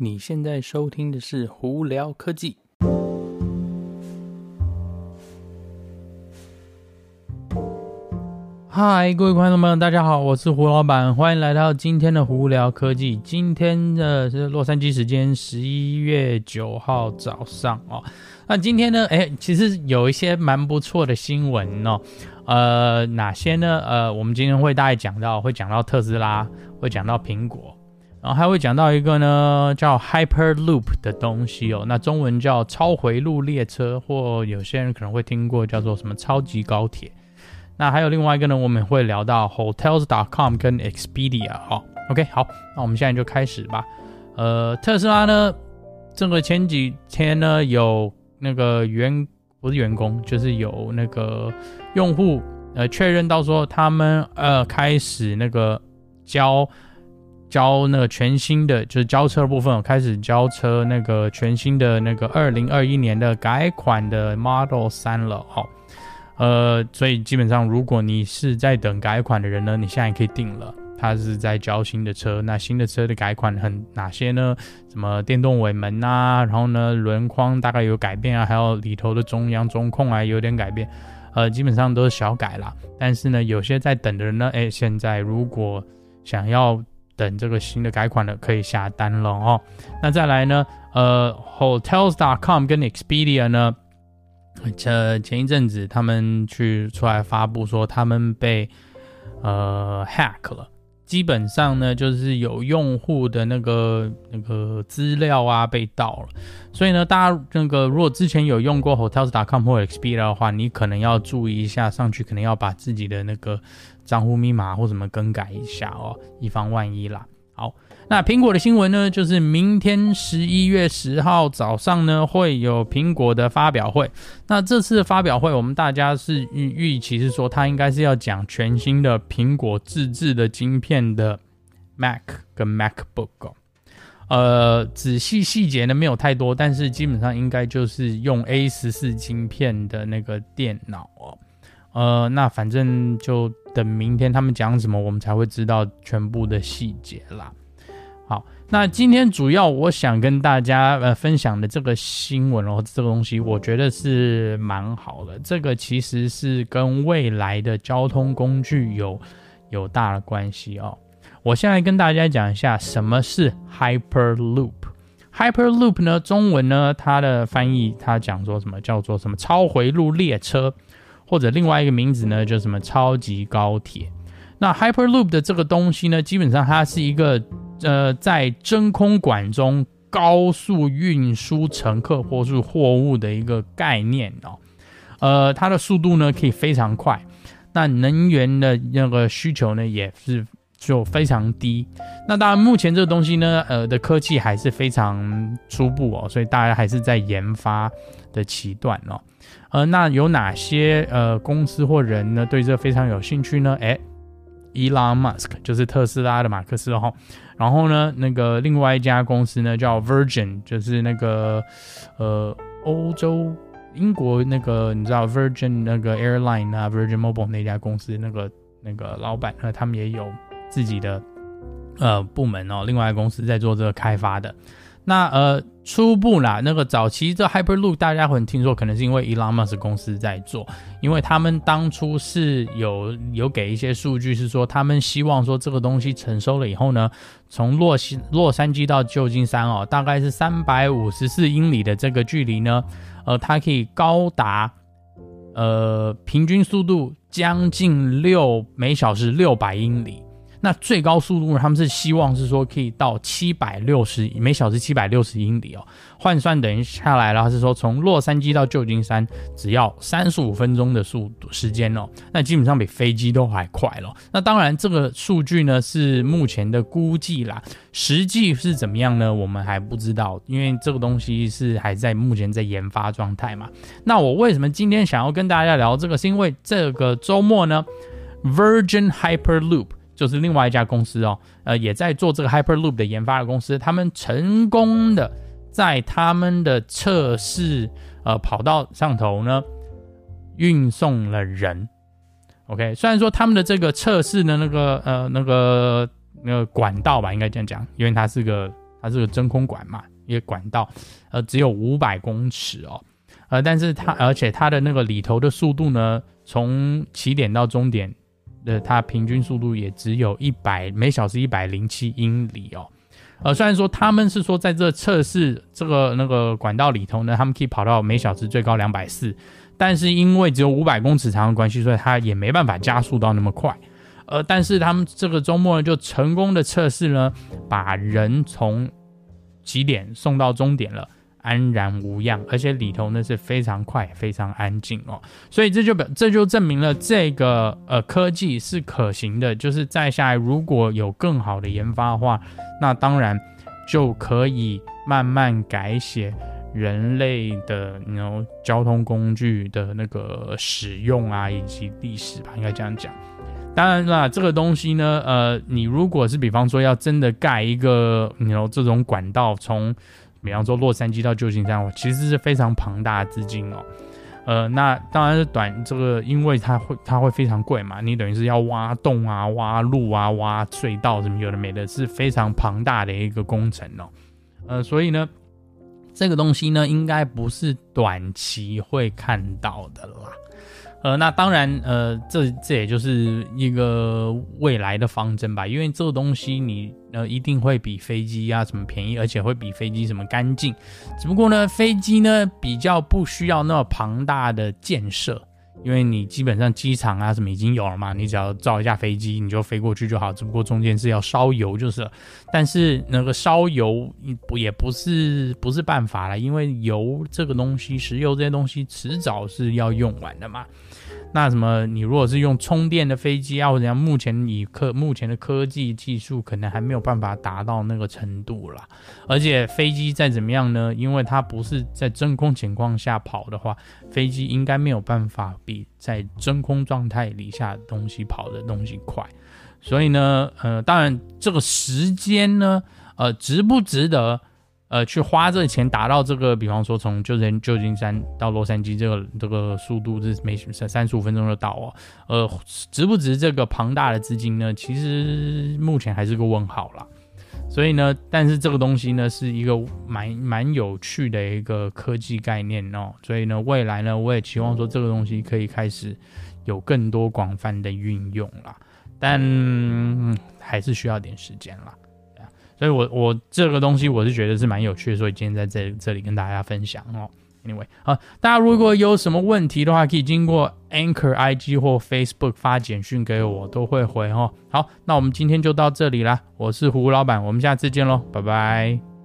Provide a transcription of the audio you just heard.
你现在收听的是《胡聊科技》。嗨，各位观众们，大家好，我是胡老板，欢迎来到今天的《胡聊科技》。今天的是洛杉矶时间十一月九号早上哦。那今天呢，哎，其实有一些蛮不错的新闻哦。呃，哪些呢？呃，我们今天会大概讲到，会讲到特斯拉，会讲到苹果。然后还会讲到一个呢，叫 Hyperloop 的东西哦，那中文叫超回路列车，或有些人可能会听过叫做什么超级高铁。那还有另外一个呢，我们会聊到 Hotels.com 跟 Expedia 哦。OK，好，那我们现在就开始吧。呃，特斯拉呢，这个前几天呢，有那个员不是员工，就是有那个用户呃确认到说，他们呃开始那个交。交那个全新的，就是交车部分，开始交车那个全新的那个二零二一年的改款的 Model 三了，哈，呃，所以基本上如果你是在等改款的人呢，你现在可以订了，它是在交新的车，那新的车的改款很哪些呢？什么电动尾门啊，然后呢轮框大概有改变啊，还有里头的中央中控啊有点改变，呃，基本上都是小改啦。但是呢，有些在等的人呢，哎，现在如果想要等这个新的改款的可以下单了哦。那再来呢？呃，Hotels.com 跟 Expedia 呢，这前一阵子他们去出来发布说他们被呃 hack 了。基本上呢，就是有用户的那个那个资料啊被盗了。所以呢，大家那个如果之前有用过 Hotels.com 或 XP 的话，你可能要注意一下，上去可能要把自己的那个。账户密码或什么更改一下哦，以防万一啦。好，那苹果的新闻呢，就是明天十一月十号早上呢会有苹果的发表会。那这次发表会，我们大家是预预期是说，它应该是要讲全新的苹果自制的晶片的 Mac 跟 MacBook 哦。呃，仔细细节呢没有太多，但是基本上应该就是用 A 十四晶片的那个电脑哦。呃，那反正就等明天他们讲什么，我们才会知道全部的细节啦。好，那今天主要我想跟大家呃分享的这个新闻哦，这个东西我觉得是蛮好的。这个其实是跟未来的交通工具有有大的关系哦。我现在跟大家讲一下什么是 Hyperloop。Hyperloop 呢，中文呢，它的翻译它讲说什么叫做什么超回路列车。或者另外一个名字呢，叫什么超级高铁。那 Hyperloop 的这个东西呢，基本上它是一个呃，在真空管中高速运输乘客或是货物的一个概念哦。呃，它的速度呢可以非常快，那能源的那个需求呢也是就非常低。那当然，目前这个东西呢，呃的科技还是非常初步哦，所以大家还是在研发的期段哦。呃，那有哪些呃公司或人呢对这非常有兴趣呢？诶，Elon Musk 就是特斯拉的马克思哈。然后呢，那个另外一家公司呢叫 Virgin，就是那个呃欧洲英国那个你知道 Virgin 那个 Airline 啊，Virgin Mobile 那家公司那个那个老板呢，他们也有自己的呃部门哦，另外一个公司在做这个开发的。那呃，初步啦，那个早期这 Hyperloop 大家会听说，可能是因为 Elon Musk 公司在做，因为他们当初是有有给一些数据，是说他们希望说这个东西成熟了以后呢，从洛西洛杉矶到旧金山哦，大概是三百五十四英里的这个距离呢，呃，它可以高达呃平均速度将近六每小时六百英里。那最高速度呢，他们是希望是说可以到七百六十每小时七百六十英里哦，换算等于下来了是说从洛杉矶到旧金山只要三十五分钟的速度时间哦，那基本上比飞机都还快了。那当然这个数据呢是目前的估计啦，实际是怎么样呢？我们还不知道，因为这个东西是还在目前在研发状态嘛。那我为什么今天想要跟大家聊这个？是因为这个周末呢，Virgin Hyperloop。就是另外一家公司哦，呃，也在做这个 Hyperloop 的研发的公司，他们成功的在他们的测试呃跑道上头呢运送了人。OK，虽然说他们的这个测试的那个呃那个那个管道吧，应该这样讲，因为它是个它是个真空管嘛，一个管道，呃，只有五百公尺哦，呃，但是它而且它的那个里头的速度呢，从起点到终点的它平均速度也只有一百每小时一百零七英里哦。呃，虽然说他们是说在这测试这个那个管道里头呢，他们可以跑到每小时最高两百四，但是因为只有五百公尺长的关系，所以它也没办法加速到那么快。呃，但是他们这个周末呢，就成功的测试呢，把人从起点送到终点了。安然无恙，而且里头呢是非常快、非常安静哦，所以这就表这就证明了这个呃科技是可行的。就是再下来如果有更好的研发的话，那当然就可以慢慢改写人类的那种交通工具的那个使用啊，以及历史吧，应该这样讲。当然啦，这个东西呢，呃，你如果是比方说要真的盖一个，你知道这种管道从。比方说洛杉矶到旧金山，其实是非常庞大的资金哦。呃，那当然是短这个，因为它会它会非常贵嘛。你等于是要挖洞啊、挖路啊、挖隧道什么有的没的，是非常庞大的一个工程哦。呃，所以呢，这个东西呢，应该不是短期会看到的啦。呃，那当然，呃，这这也就是一个未来的方针吧，因为这个东西你呃一定会比飞机啊什么便宜，而且会比飞机什么干净。只不过呢，飞机呢比较不需要那么庞大的建设。因为你基本上机场啊什么已经有了嘛，你只要造一架飞机，你就飞过去就好。只不过中间是要烧油就是了，但是那个烧油不也不是不是办法了，因为油这个东西，石油这些东西迟早是要用完的嘛。那什么，你如果是用充电的飞机啊，或者像目前以科目前的科技技术，可能还没有办法达到那个程度啦。而且飞机再怎么样呢，因为它不是在真空情况下跑的话，飞机应该没有办法比在真空状态底下的东西跑的东西快。所以呢，呃，当然这个时间呢，呃，值不值得？呃，去花这钱达到这个，比方说从旧金旧金山到洛杉矶这个这个速度是每三三十五分钟就到哦。呃，值不值这个庞大的资金呢？其实目前还是个问号啦。所以呢，但是这个东西呢是一个蛮蛮有趣的一个科技概念哦。所以呢，未来呢，我也期望说这个东西可以开始有更多广泛的运用啦。但还是需要点时间啦。所以我，我这个东西我是觉得是蛮有趣的，所以今天在这这里跟大家分享哦。Anyway，好，大家如果有什么问题的话，可以经过 Anchor IG 或 Facebook 发简讯给我，都会回哦。好，那我们今天就到这里啦，我是胡老板，我们下次见喽，拜拜。